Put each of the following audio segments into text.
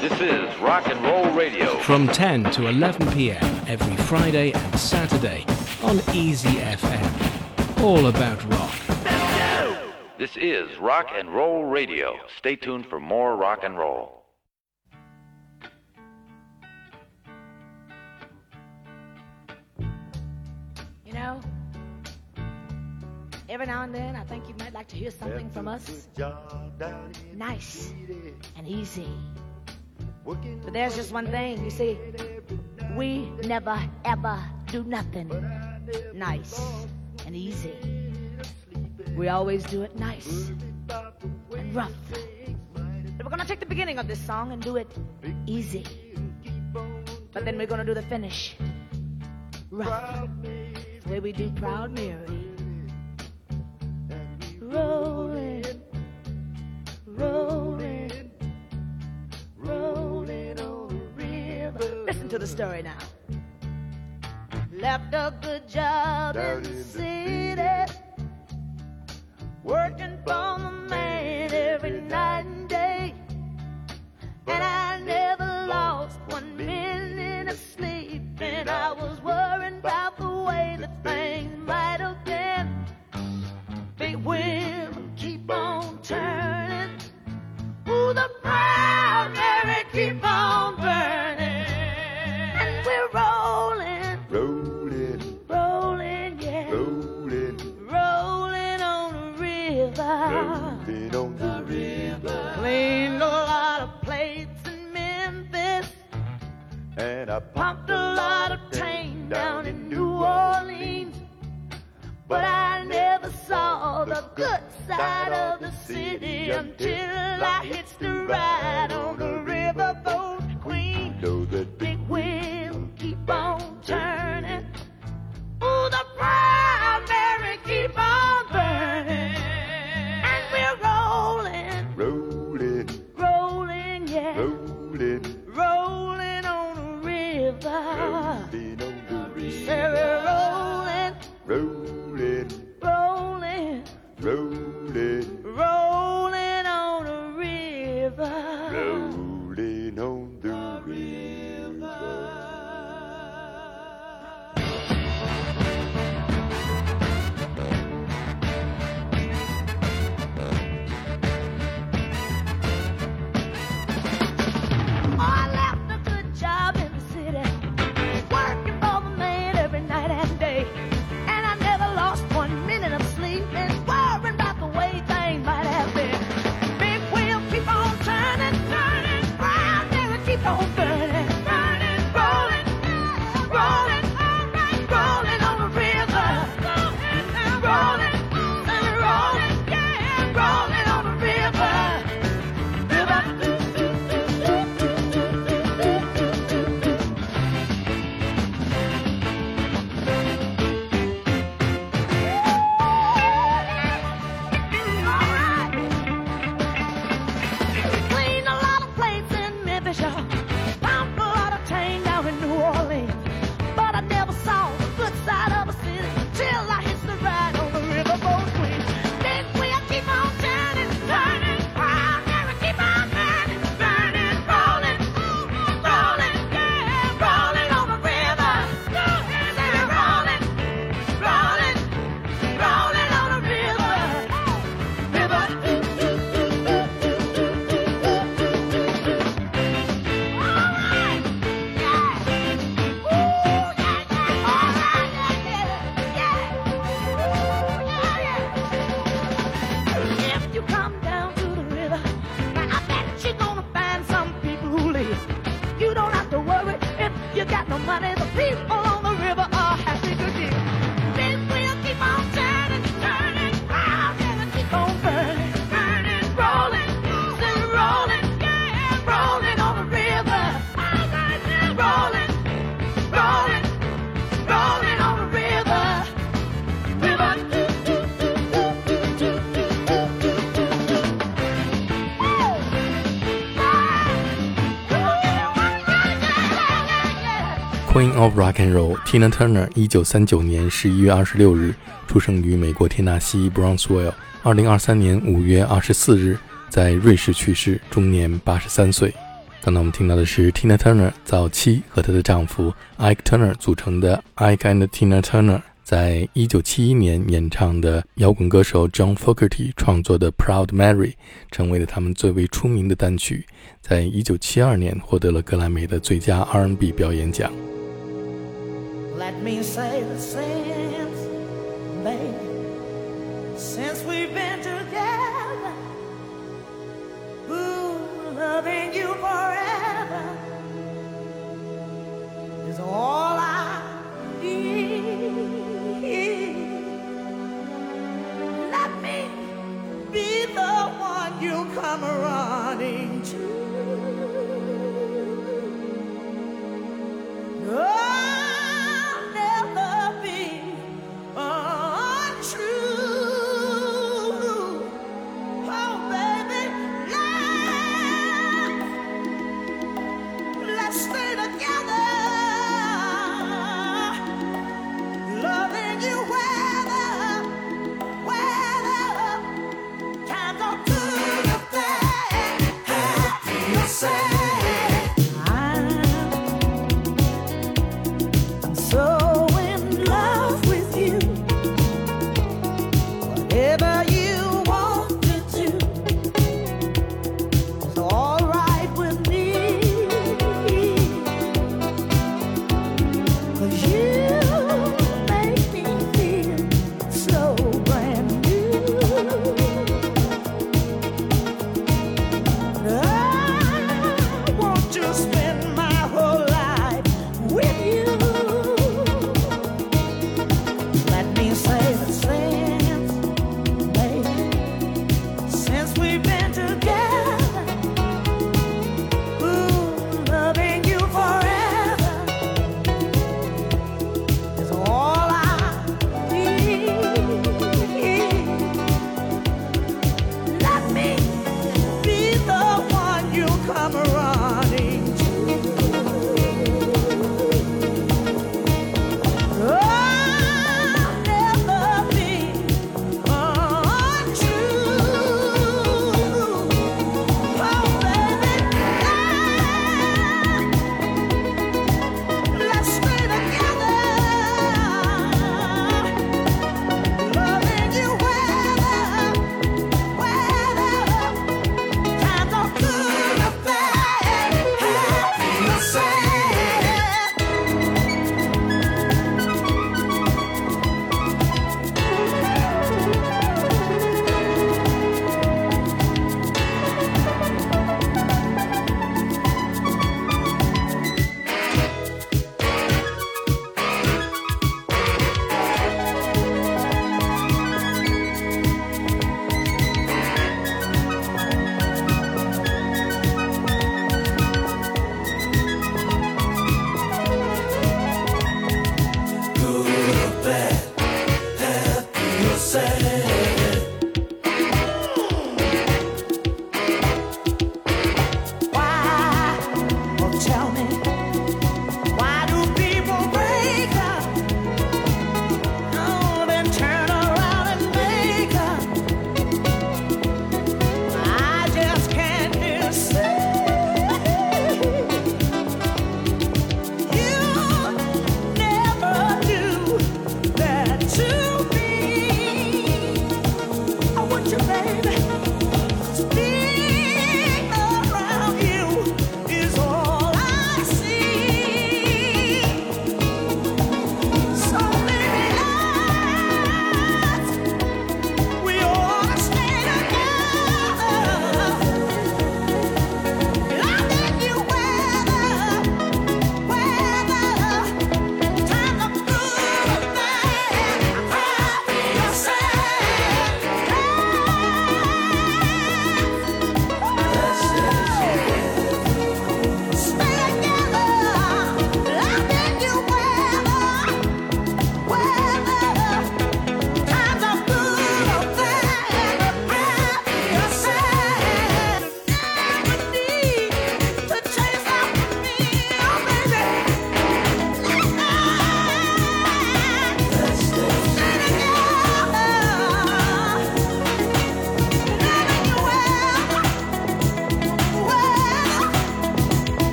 This is Rock and Roll Radio. From 10 to 11 p.m. every Friday and Saturday on Easy FM. All about rock. This is Rock and Roll Radio. Stay tuned for more rock and roll. You know, every now and then I think you might like to hear something from us. Nice and easy. But there's just one thing, you see, we never ever do nothing nice and easy. We always do it nice and rough. But we're gonna take the beginning of this song and do it easy. But then we're gonna do the finish rough. The way we do Proud Mary. Roll to the story now. Left a good job Down in the city, working for the body, the people. Queen of Rock and Roll Tina Turner，一九三九年十一月二十六日出生于美国田纳西 Brownsville，二零二三年五月二十四日在瑞士去世，终年八十三岁。刚才我们听到的是 Tina Turner 早期和她的丈夫 Ike Turner 组成的 Ike and Tina Turner 在一九七一年演唱的摇滚歌手 John Fogerty 创作的 Proud Mary，成为了他们最为出名的单曲，在一九七二年获得了格莱美的最佳 R&B 表演奖。Let me say the since, baby, since we've been together, ooh, loving you forever is all I need. Let me be the one you come running to.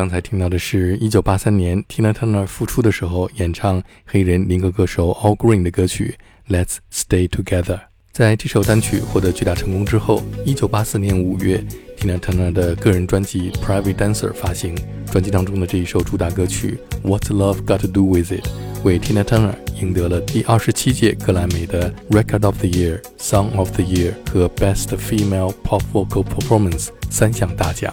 刚才听到的是1983年 Tina Turner 复出的时候演唱黑人民歌歌手 All Green 的歌曲《Let's Stay Together》。在这首单曲获得巨大成功之后，1984年5月，Tina Turner 的个人专辑《Private Dancer》发行，专辑当中的这一首主打歌曲《What's Love Got to Do with It》为 Tina Turner 赢得了第二十七届格莱美的 Record of the Year、Song of the Year 和 Best Female Pop Vocal Performance 三项大奖。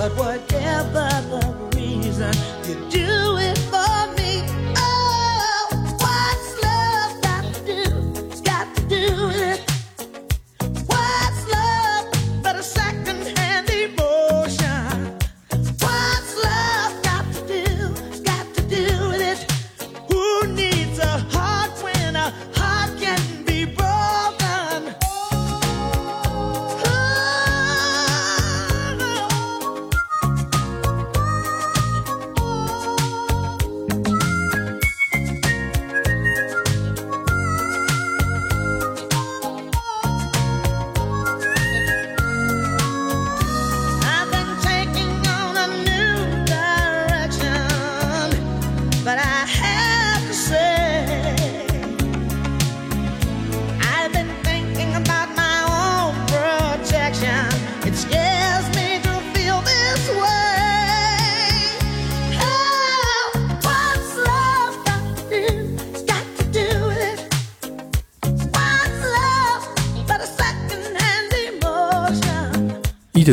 But whatever the reason, you do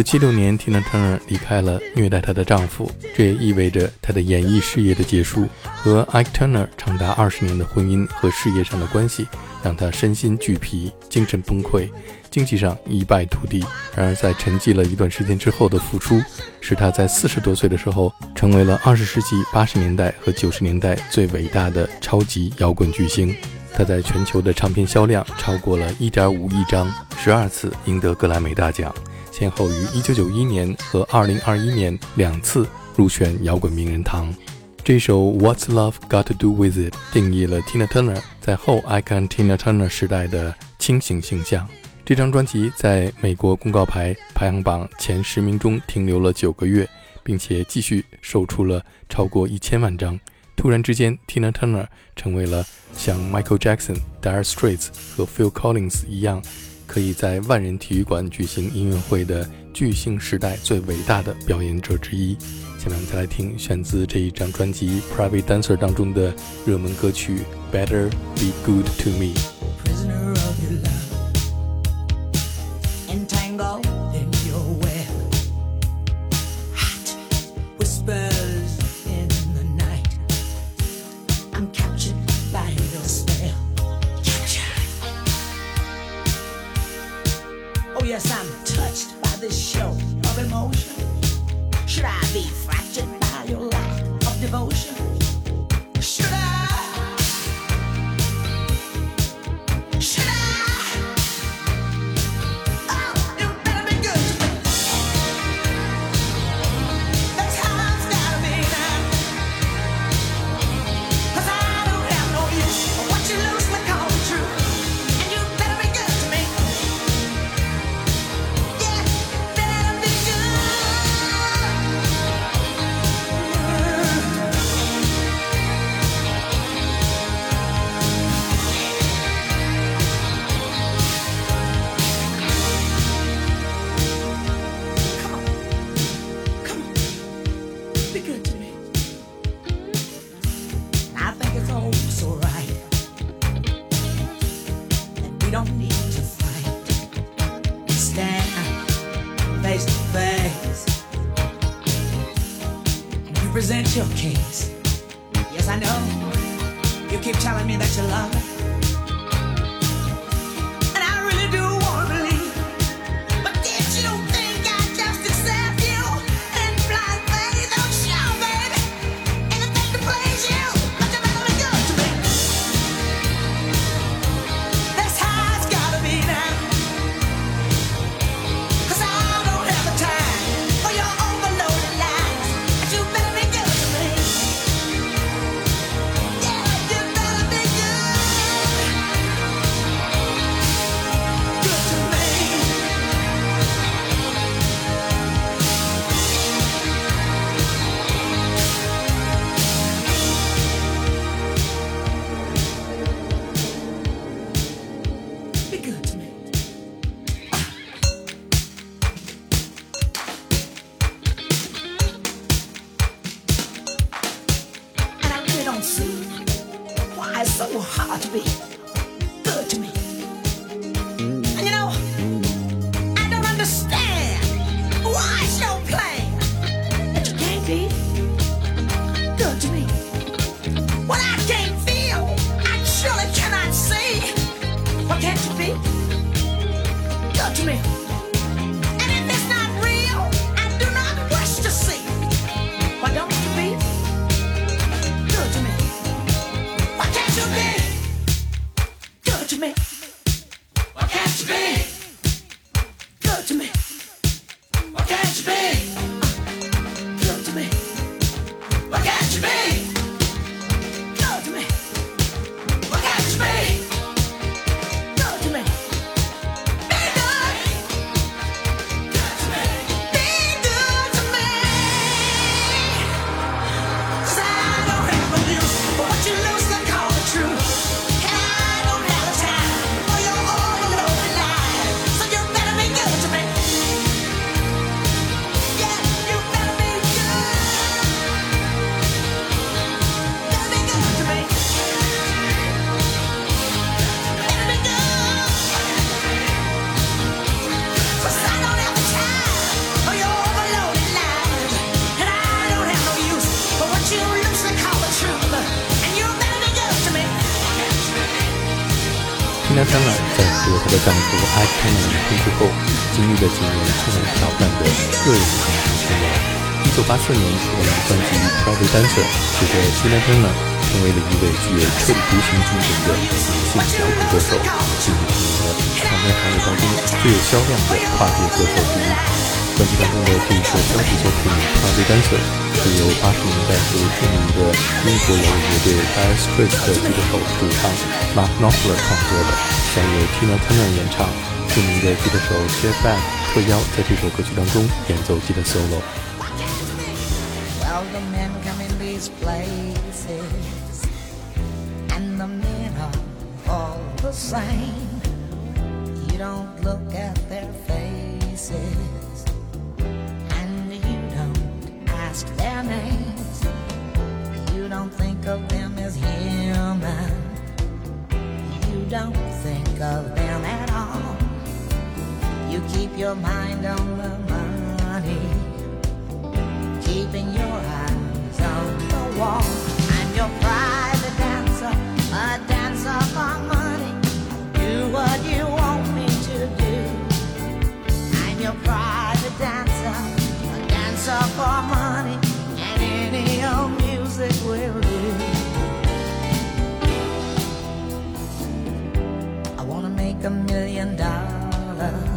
七六年，Tina Turner 离开了虐待她的丈夫，这也意味着她的演艺事业的结束。和 Ike Turner 长达二十年的婚姻和事业上的关系，让她身心俱疲，精神崩溃，经济上一败涂地。然而，在沉寂了一段时间之后的复出，使她在四十多岁的时候，成为了二十世纪八十年代和九十年代最伟大的超级摇滚巨星。她在全球的唱片销量超过了1.5亿张，十二次赢得格莱美大奖。先后于1991年和2021年两次入选摇滚名人堂。这首《What's Love Got to Do with It》定义了 Tina Turner 在后 Icon Tina Turner 时代的清醒形象。这张专辑在美国公告牌排行榜前十名中停留了九个月，并且继续售出了超过一千万张。突然之间，Tina Turner 成为了像 Michael Jackson、Dire Straits 和 Phil Collins 一样。可以在万人体育馆举行音乐会的巨星时代最伟大的表演者之一。下面我们再来听选自这一张专辑《Private Dancer》当中的热门歌曲《Better Be Good to Me》。Your case. Yes, I know. You keep telling me that you love 个人成长生涯。一九八四年出版的专辑《Private Dancer》，使得 Tina Turner 成为了一位具有彻底独行精神的女性摇滚歌手，进入成为了唱片行业当中最有销量的跨界歌手之一。专辑当中的这一首标题作品《Private Dancer》是由八十年代最著名的英国摇滚乐队 Dire Straits 的吉他手主唱 Mark Knopfler 创作的，将由 Tina Turner 演唱。著名的吉他手 Jeff Beck 特邀在这首歌曲当中演奏吉他 solo。Your mind on the money keeping your eyes on the wall. I'm your private dancer, a dancer for money. Do what you want me to do. I'm your private dancer, a dancer for money, and any old music will do. I wanna make a million dollars.